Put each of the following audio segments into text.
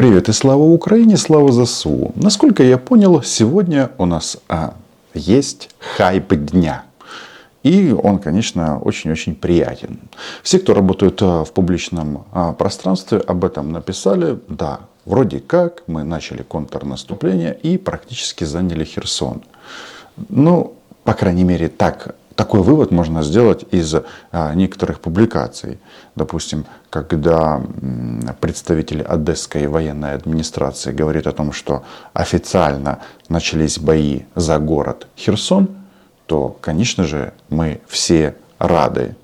Привет и слава Украине, слава ЗСУ. Насколько я понял, сегодня у нас а, есть хайп дня. И он, конечно, очень-очень приятен. Все, кто работают а, в публичном а, пространстве, об этом написали. Да, вроде как мы начали контрнаступление и практически заняли Херсон. Ну, по крайней мере, так такой вывод можно сделать из а, некоторых публикаций. Допустим, когда представители Одесской военной администрации говорят о том, что официально начались бои за город Херсон, то, конечно же, мы все рады.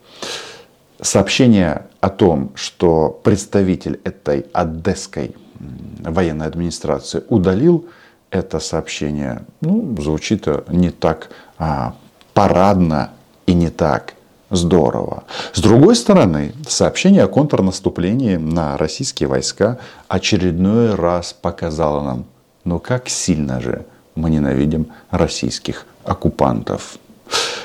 Сообщение о том, что представитель этой Одесской военной администрации удалил это сообщение, ну, звучит не так а, парадно и не так здорово. С другой стороны, сообщение о контрнаступлении на российские войска очередной раз показало нам, ну как сильно же мы ненавидим российских оккупантов.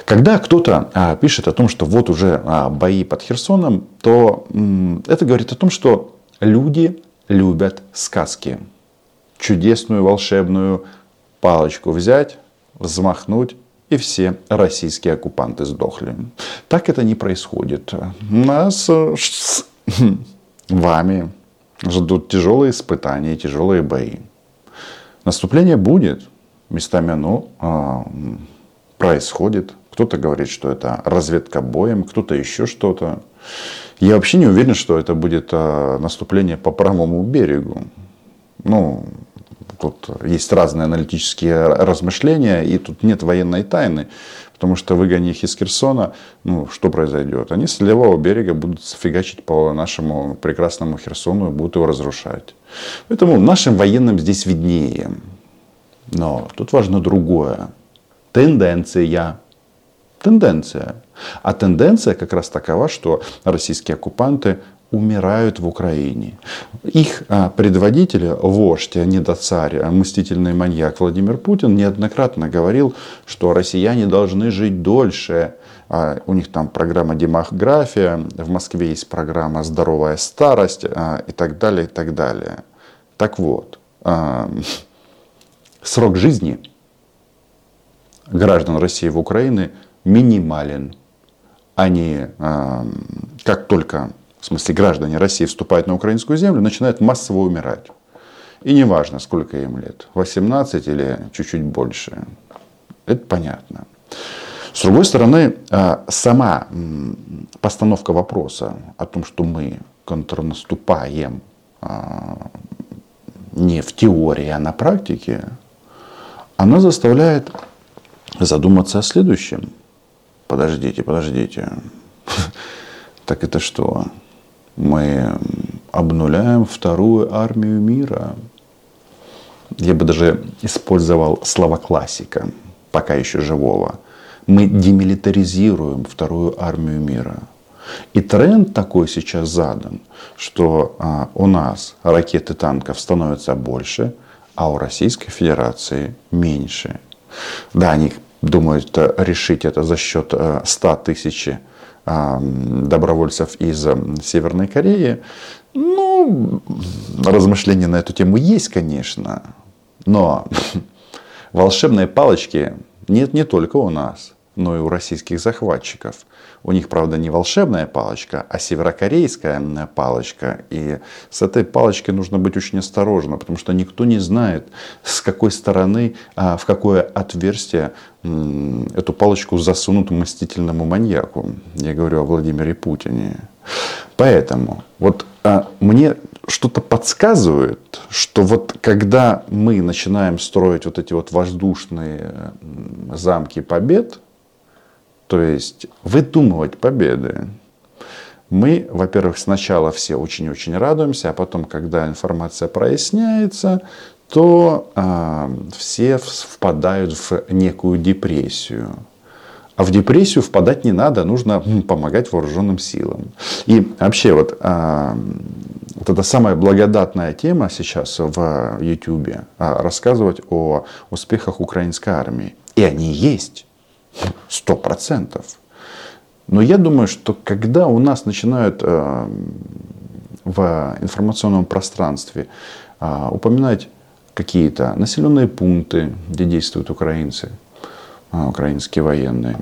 Когда кто-то а, пишет о том, что вот уже а, бои под Херсоном, то м, это говорит о том, что люди любят сказки. Чудесную волшебную палочку взять, взмахнуть и все российские оккупанты сдохли. Так это не происходит. Нас с вами ждут тяжелые испытания, тяжелые бои. Наступление будет. Местами оно а, происходит. Кто-то говорит, что это разведка боем, кто-то еще что-то. Я вообще не уверен, что это будет а, наступление по правому берегу. Ну, тут есть разные аналитические размышления, и тут нет военной тайны. Потому что выгони их из Херсона, ну, что произойдет? Они с левого берега будут фигачить по нашему прекрасному Херсону и будут его разрушать. Поэтому нашим военным здесь виднее. Но тут важно другое. Тенденция. Тенденция. А тенденция как раз такова, что российские оккупанты умирают в Украине. Их а, предводитель, вождь, а не до царь, а мстительный маньяк Владимир Путин неоднократно говорил, что россияне должны жить дольше. У них там программа демография, в Москве есть программа здоровая старость и так далее, и так далее. Так вот, срок жизни граждан России в Украине минимален. Они, как только в смысле граждане России вступают на украинскую землю, начинают массово умирать. И неважно, сколько им лет, 18 или чуть-чуть больше. Это понятно. С другой стороны, а, сама постановка вопроса о том, что мы контрнаступаем а, не в теории, а на практике, она заставляет задуматься о следующем. Подождите, подождите. Так это что? Мы обнуляем вторую армию мира. Я бы даже использовал слова классика, пока еще живого. Мы демилитаризируем вторую армию мира. И тренд такой сейчас задан, что а, у нас ракет и танков становится больше, а у Российской Федерации меньше. Да, они думают решить это за счет 100 тысяч добровольцев из Северной Кореи. Ну, размышления на эту тему есть, конечно. Но волшебные палочки нет не только у нас, но и у российских захватчиков. У них, правда, не волшебная палочка, а северокорейская палочка. И с этой палочкой нужно быть очень осторожно, потому что никто не знает, с какой стороны, а, в какое отверстие эту палочку засунут мстительному маньяку. Я говорю о Владимире Путине. Поэтому вот а, мне что-то подсказывает, что вот когда мы начинаем строить вот эти вот воздушные замки побед, то есть выдумывать победы. Мы, во-первых, сначала все очень-очень радуемся, а потом, когда информация проясняется, то э, все впадают в некую депрессию. А в депрессию впадать не надо, нужно помогать вооруженным силам. И вообще вот, э, вот эта самая благодатная тема сейчас в YouTube, э, рассказывать о успехах украинской армии. И они есть. Сто процентов. Но я думаю, что когда у нас начинают э, в информационном пространстве а, упоминать какие-то населенные пункты, где действуют украинцы, а, украинские военные,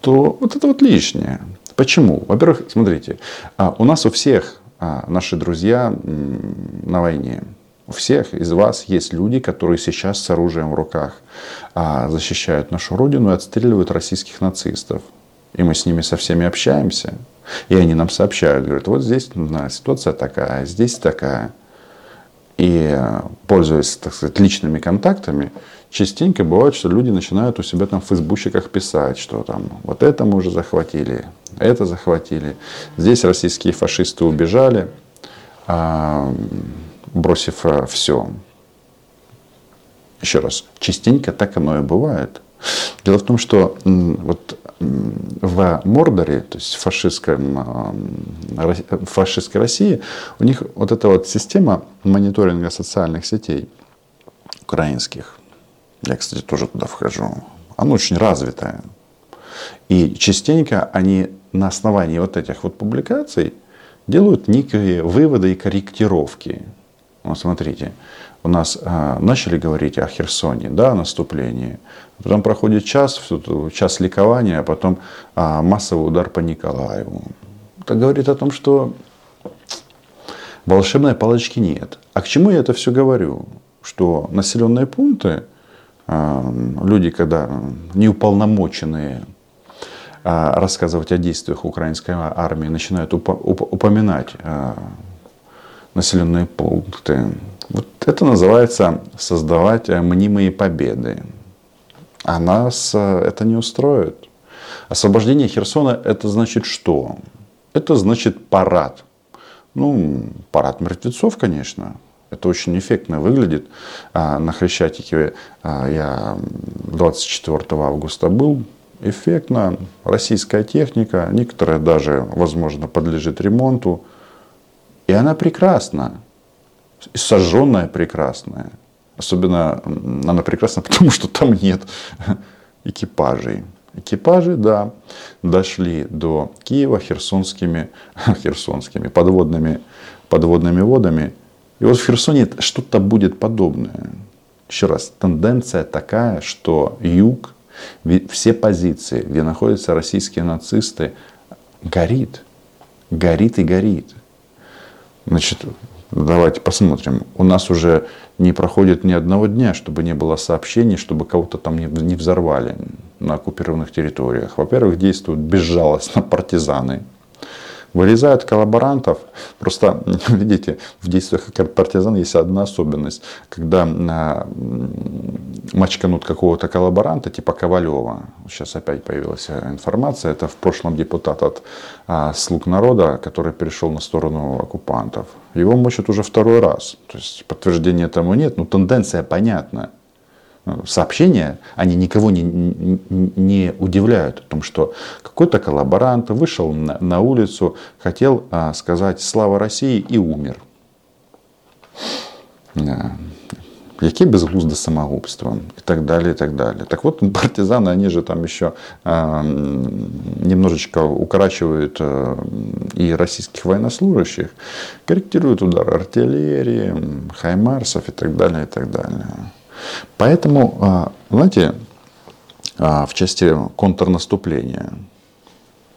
то вот это вот лишнее. Почему? Во-первых, смотрите, у нас у всех наши друзья на войне. У всех из вас есть люди, которые сейчас с оружием в руках защищают нашу родину и отстреливают российских нацистов. И мы с ними со всеми общаемся. И они нам сообщают, говорят, вот здесь ситуация такая, здесь такая. И пользуясь, так сказать, личными контактами, частенько бывает, что люди начинают у себя там в фейсбучиках писать, что там вот это мы уже захватили, это захватили. Здесь российские фашисты убежали, а, бросив э, все. Еще раз, частенько так оно и бывает. Дело в том, что вот в Мордоре, то есть в фашистском, фашистской России, у них вот эта вот система мониторинга социальных сетей украинских, я, кстати, тоже туда вхожу, она очень развитая. И частенько они на основании вот этих вот публикаций делают некие выводы и корректировки. Вот смотрите, у нас а, начали говорить о Херсоне, да, о наступлении. Потом проходит час, час ликования, а потом а, массовый удар по Николаеву. Это говорит о том, что волшебной палочки нет. А к чему я это все говорю? Что населенные пункты, а, люди, когда неуполномоченные а, рассказывать о действиях украинской армии, начинают упоминать а, населенные пункты. Вот это называется создавать мнимые победы. А нас э, это не устроит. Освобождение Херсона это значит что? Это значит парад. Ну, парад мертвецов, конечно. Это очень эффектно выглядит. А, на Хрещатике а, я 24 августа был. Эффектно. Российская техника. Некоторая даже, возможно, подлежит ремонту. И она прекрасна. Сожженная прекрасная. Особенно она прекрасна, потому что там нет экипажей. Экипажи, да, дошли до Киева херсонскими, херсонскими подводными, подводными водами. И вот в Херсоне что-то будет подобное. Еще раз, тенденция такая, что юг, все позиции, где находятся российские нацисты, горит. Горит и горит. Значит, давайте посмотрим. У нас уже не проходит ни одного дня, чтобы не было сообщений, чтобы кого-то там не взорвали на оккупированных территориях. Во-первых, действуют безжалостно партизаны, Вырезают коллаборантов. Просто, видите, в действиях партизан есть одна особенность. Когда а, мочканут какого-то коллаборанта, типа Ковалева, сейчас опять появилась информация, это в прошлом депутат от а, «Слуг народа», который перешел на сторону оккупантов. Его мочат уже второй раз. То есть подтверждения тому нет, но тенденция понятна сообщения, они никого не, не удивляют о том, что какой-то коллаборант вышел на, на улицу, хотел а, сказать «Слава России» и умер. Да. Яке безглузда самогубство и так далее, и так далее. Так вот, партизаны, они же там еще э, немножечко укорачивают э, и российских военнослужащих, корректируют удары артиллерии, хаймарсов и так далее, и так далее. Поэтому, а, знаете, а, в части контрнаступления,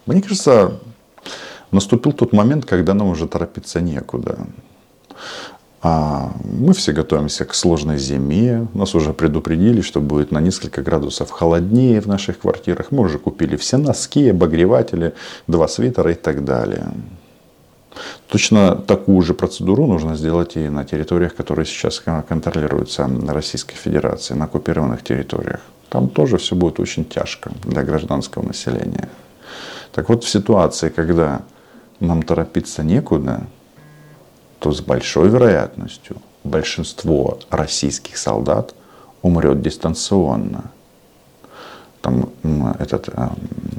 мне кажется, наступил тот момент, когда нам уже торопиться некуда. А, мы все готовимся к сложной зиме. Нас уже предупредили, что будет на несколько градусов холоднее в наших квартирах. Мы уже купили все носки, обогреватели, два свитера и так далее. Точно такую же процедуру нужно сделать и на территориях, которые сейчас контролируются Российской Федерацией, на оккупированных территориях. Там тоже все будет очень тяжко для гражданского населения. Так вот, в ситуации, когда нам торопиться некуда, то с большой вероятностью большинство российских солдат умрет дистанционно. Там этот э,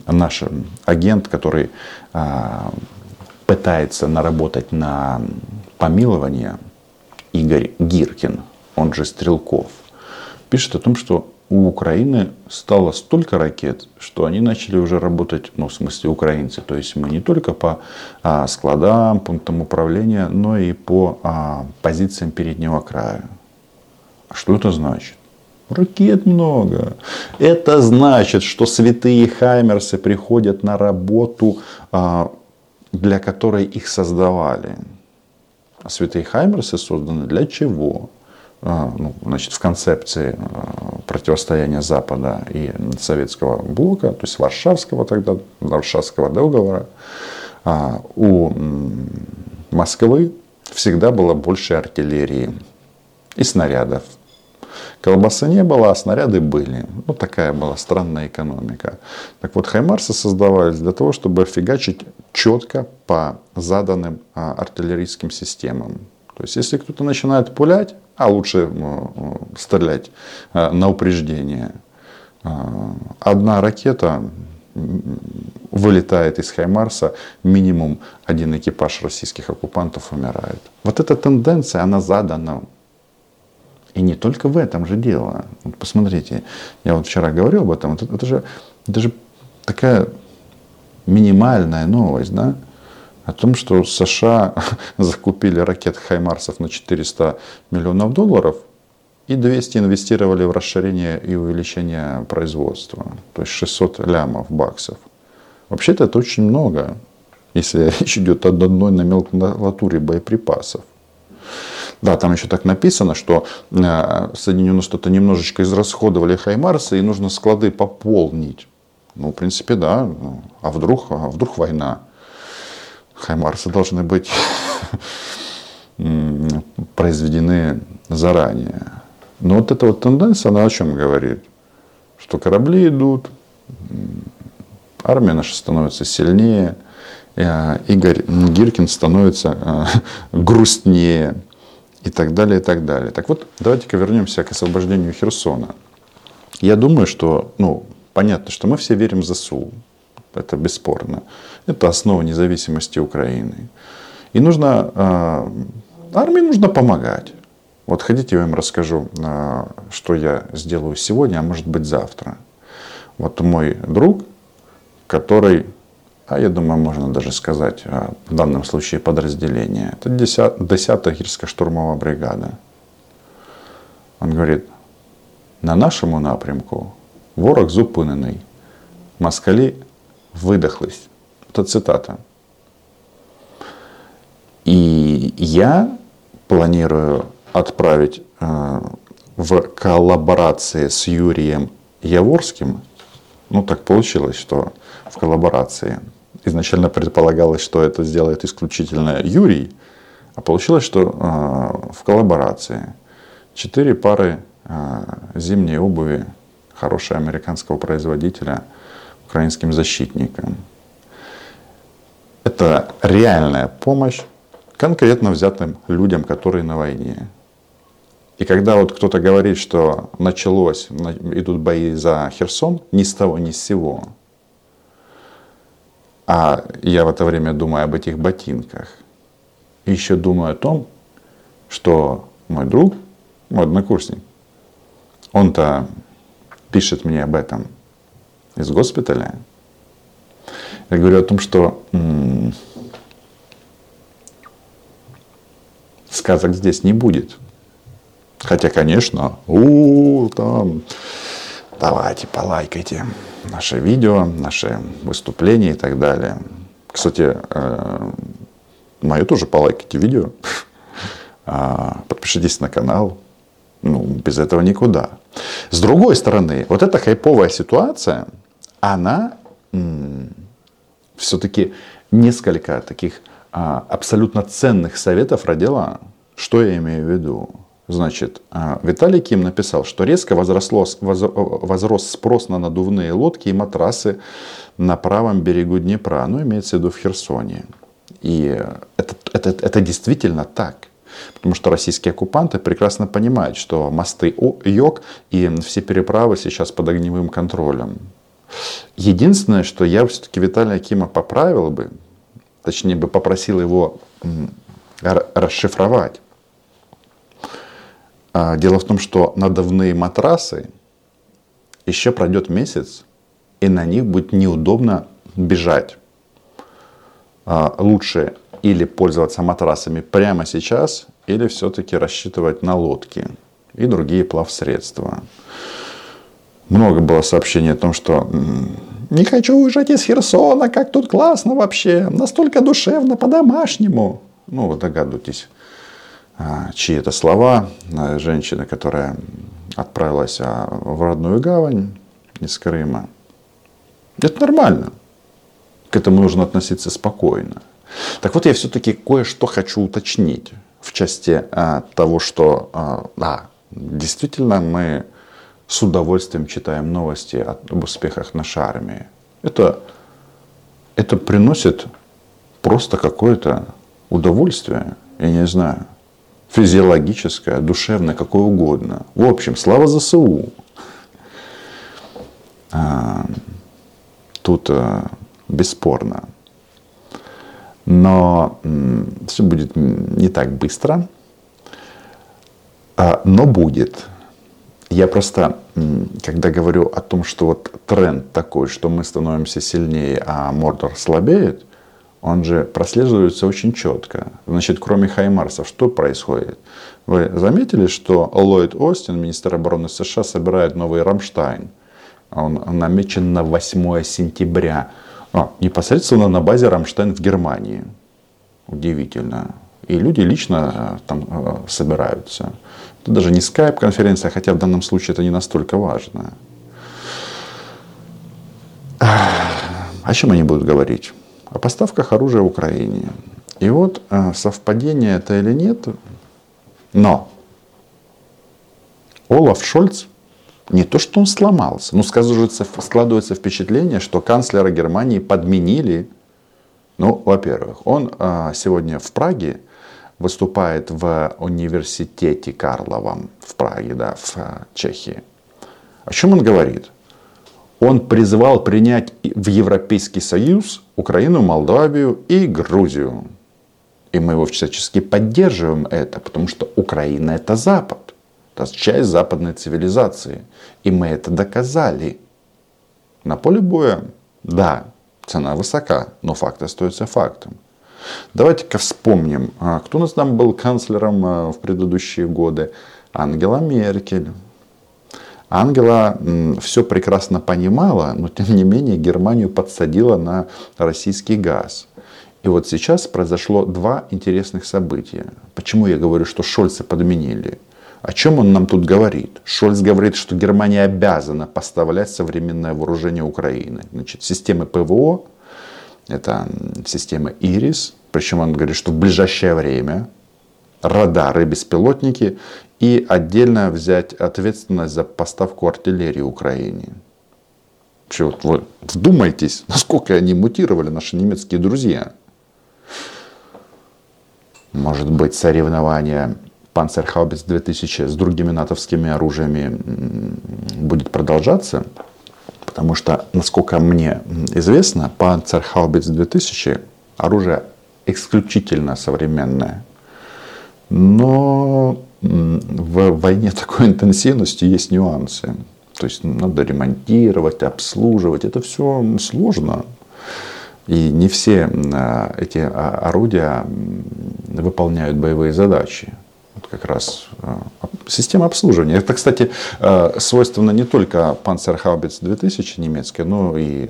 наш агент, который э, пытается наработать на помилование Игорь Гиркин, он же Стрелков, пишет о том, что у Украины стало столько ракет, что они начали уже работать, ну, в смысле украинцы. То есть мы не только по а, складам, пунктам управления, но и по а, позициям переднего края. А что это значит? Ракет много. Это значит, что святые хаймерсы приходят на работу, а, для которой их создавали. А святые хаймерсы созданы для чего? А, ну, значит, в концепции противостояния Запада и советского блока, то есть Варшавского тогда, Варшавского договора, у Москвы всегда было больше артиллерии и снарядов Колбасы не было, а снаряды были. Вот такая была странная экономика. Так вот, хаймарсы создавались для того, чтобы фигачить четко по заданным а, артиллерийским системам. То есть, если кто-то начинает пулять, а лучше ну, стрелять а, на упреждение, а, одна ракета вылетает из Хаймарса, минимум один экипаж российских оккупантов умирает. Вот эта тенденция, она задана и не только в этом же дело. Вот посмотрите, я вот вчера говорил об этом, это, это, же, это же такая минимальная новость, да? О том, что США закупили ракет Хаймарсов на 400 миллионов долларов и 200 инвестировали в расширение и увеличение производства. То есть 600 лямов баксов. Вообще-то это очень много, если речь идет о одной номенклатуре боеприпасов. Да, там еще так написано, что э, Соединенные Штаты немножечко израсходовали Хаймарсы и нужно склады пополнить. Ну, в принципе, да. Ну, а вдруг, а вдруг война? Хаймарсы должны быть произведены заранее. Но вот эта вот тенденция, она о чем говорит? Что корабли идут, армия наша становится сильнее, э, Игорь Гиркин становится э, грустнее и так далее, и так далее. Так вот, давайте-ка вернемся к освобождению Херсона. Я думаю, что, ну, понятно, что мы все верим в ЗСУ. Это бесспорно. Это основа независимости Украины. И нужно, э, армии нужно помогать. Вот хотите, я вам расскажу, э, что я сделаю сегодня, а может быть завтра. Вот мой друг, который а я думаю, можно даже сказать, а, в данном случае подразделение. Это 10-я гірсько-штурмова бригада. Он говорит, на нашому напрямку ворог зупинений, москалі видохлись. Это цитата. И я планирую отправить э, в коллаборации с Юрием Яворским, ну так получилось, что в коллаборации изначально предполагалось, что это сделает исключительно Юрий, а получилось, что э, в коллаборации четыре пары э, зимней обуви хорошего американского производителя украинским защитникам. Это реальная помощь конкретно взятым людям, которые на войне. И когда вот кто-то говорит, что началось, идут бои за Херсон, ни с того, ни с сего – а я в это время думаю об этих ботинках. И еще думаю о том, что мой друг, мой однокурсник, он-то пишет мне об этом из госпиталя. Я говорю о том, что м- сказок здесь не будет. Хотя, конечно, у, там, давайте, полайкайте наши видео, наши выступления и так далее. Кстати, э, мое тоже полайкайте видео. А, подпишитесь на канал. Ну, без этого никуда. С другой стороны, вот эта хайповая ситуация, она все-таки несколько таких а, абсолютно ценных советов родила. Что я имею в виду? Значит, а, Виталий Ким написал, что резко возросло, возрос спрос на надувные лодки и матрасы на правом берегу Днепра, ну, имеется в виду в Херсоне. И это, это, это действительно так. Потому что российские оккупанты прекрасно понимают, что мосты Йог и все переправы сейчас под огневым контролем. Единственное, что я все-таки Виталия Кима поправил бы, точнее бы попросил его расшифровать. А, дело в том, что надувные матрасы еще пройдет месяц, и на них будет неудобно бежать. А, лучше или пользоваться матрасами прямо сейчас, или все-таки рассчитывать на лодки и другие плавсредства. Много было сообщений о том, что не хочу уезжать из Херсона, как тут классно вообще, настолько душевно, по-домашнему. Ну, вы догадываетесь, чьи это слова. Женщина, которая отправилась а, в родную гавань из Крыма. Это нормально. К этому нужно относиться спокойно. Так вот, я все-таки кое-что хочу уточнить в части а, того, что, а, да, действительно мы с удовольствием читаем новости об успехах нашей армии. Это, это приносит просто какое-то удовольствие, я не знаю, физиологическое, душевное, какое угодно. В общем, слава ЗСУ. А, тут а, бесспорно. Но все будет не так быстро, а, но будет. Я просто, когда говорю о том, что вот тренд такой, что мы становимся сильнее, а Мордор слабеет, он же прослеживается очень четко. Значит, кроме Хаймарсов, что происходит? Вы заметили, что Ллойд Остин, министр обороны США, собирает новый Рамштайн? Он намечен на 8 сентября. А, непосредственно на базе Рамштайн в Германии. Удивительно. И люди лично э, там э, собираются. Это даже не скайп-конференция, хотя в данном случае это не настолько важно. О чем они будут говорить? О поставках оружия Украине. И вот э, совпадение это или нет, но Олаф Шольц не то, что он сломался, но складывается, складывается впечатление, что канцлера Германии подменили. Ну, во-первых, он э, сегодня в Праге выступает в университете Карловом в Праге, да, в э, Чехии. О чем он говорит? Он призвал принять в Европейский Союз Украину, Молдавию и Грузию. И мы его всячески поддерживаем это, потому что Украина это Запад. Это часть западной цивилизации. И мы это доказали. На поле боя, да, цена высока, но факт остается фактом. Давайте-ка вспомним, а, кто у нас там был канцлером а, в предыдущие годы. Ангела Меркель. Ангела все прекрасно понимала, но тем не менее Германию подсадила на российский газ. И вот сейчас произошло два интересных события. Почему я говорю, что Шольца подменили? О чем он нам тут говорит? Шольц говорит, что Германия обязана поставлять современное вооружение Украины. Значит, системы ПВО, это система ИРИС, причем он говорит, что в ближайшее время радары, беспилотники и отдельно взять ответственность за поставку артиллерии Украине. Вот вы вдумайтесь, насколько они мутировали, наши немецкие друзья. Может быть, соревнования Панцерхаубиц 2000 с другими натовскими оружиями будет продолжаться, потому что, насколько мне известно, Панцерхаубиц 2000 оружие исключительно современное. Но в войне такой интенсивности есть нюансы. То есть надо ремонтировать, обслуживать. Это все сложно. И не все эти орудия выполняют боевые задачи как раз э, система обслуживания. Это, кстати, э, свойственно не только Panzerhaubitz 2000 немецкой, но и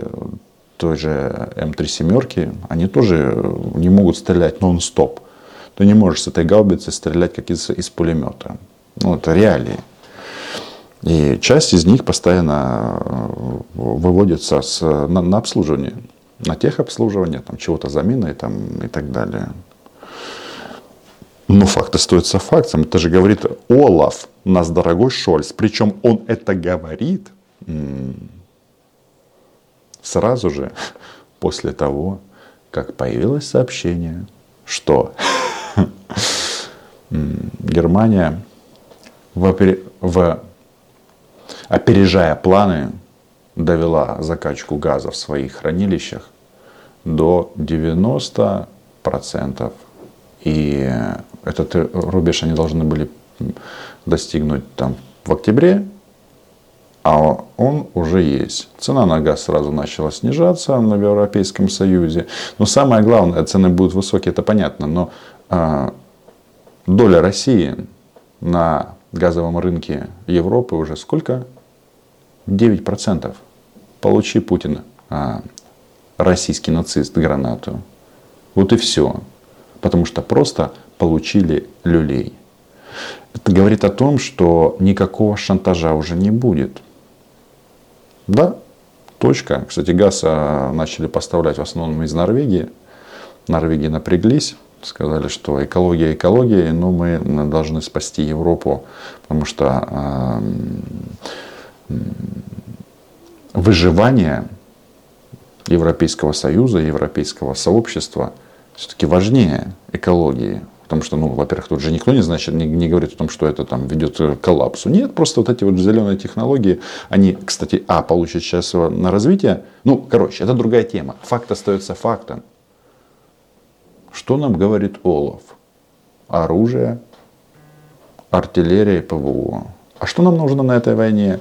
той же М3 семерки. Они тоже не могут стрелять нон-стоп. Ты не можешь с этой гаубицы стрелять как из, из пулемета. Ну, это реалии. И часть из них постоянно э, выводится с, на, на обслуживание, на техобслуживание, там чего-то заменой там, и так далее. Но факт остается фактом. Это же говорит Олаф, нас дорогой Шольц. Причем он это говорит сразу же после того, как появилось сообщение, что Германия, в, опережая планы, довела закачку газа в своих хранилищах до 90%. И этот рубеж они должны были достигнуть там в октябре. а он уже есть. Цена на газ сразу начала снижаться в Европейском Союзе. Но самое главное, цены будут высокие, это понятно, но э, доля России на газовом рынке Европы уже сколько? 9%. Получи Путин, э, российский нацист, гранату. Вот и все. Потому что просто получили люлей. Это говорит о том, что никакого шантажа уже не будет. Да, точка. Кстати, газ а, начали поставлять в основном из Норвегии. Норвегии напряглись, сказали, что экология экология, но мы должны спасти Европу, потому что э, выживание Европейского Союза, Европейского сообщества все-таки важнее экологии. Потому что, ну, во-первых, тут же никто не, значит, не, не говорит о том, что это там ведет к коллапсу. Нет, просто вот эти вот зеленые технологии, они, кстати, а, получат сейчас на развитие. Ну, короче, это другая тема. Факт остается фактом. Что нам говорит Олаф? Оружие, артиллерия и ПВО. А что нам нужно на этой войне?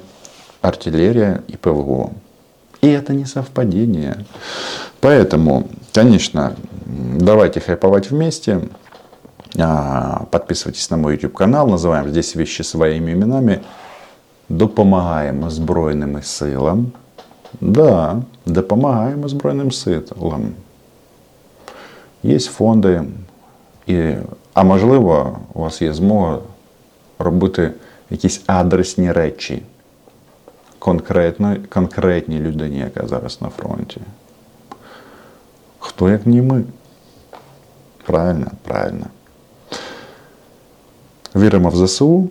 Артиллерия и ПВО. И это не совпадение. Поэтому, конечно, давайте хайповать вместе. А, подписывайтесь на мой YouTube канал, называем здесь вещи своими именами. Допомагаємо Збройним силам. Да, допомагаємо Збройним силам. Є фонди, і, а можливо, у вас є змога робити якісь адресні речі конкретно, конкретній людині, яка зараз на фронті. Хто як не ми? Правильно, правильно. Віримо в ЗСУ.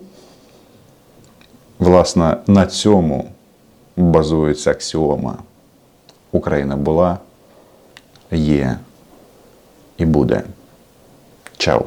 Власне, на цьому базується аксіома. Україна була, є i bude. Ciao.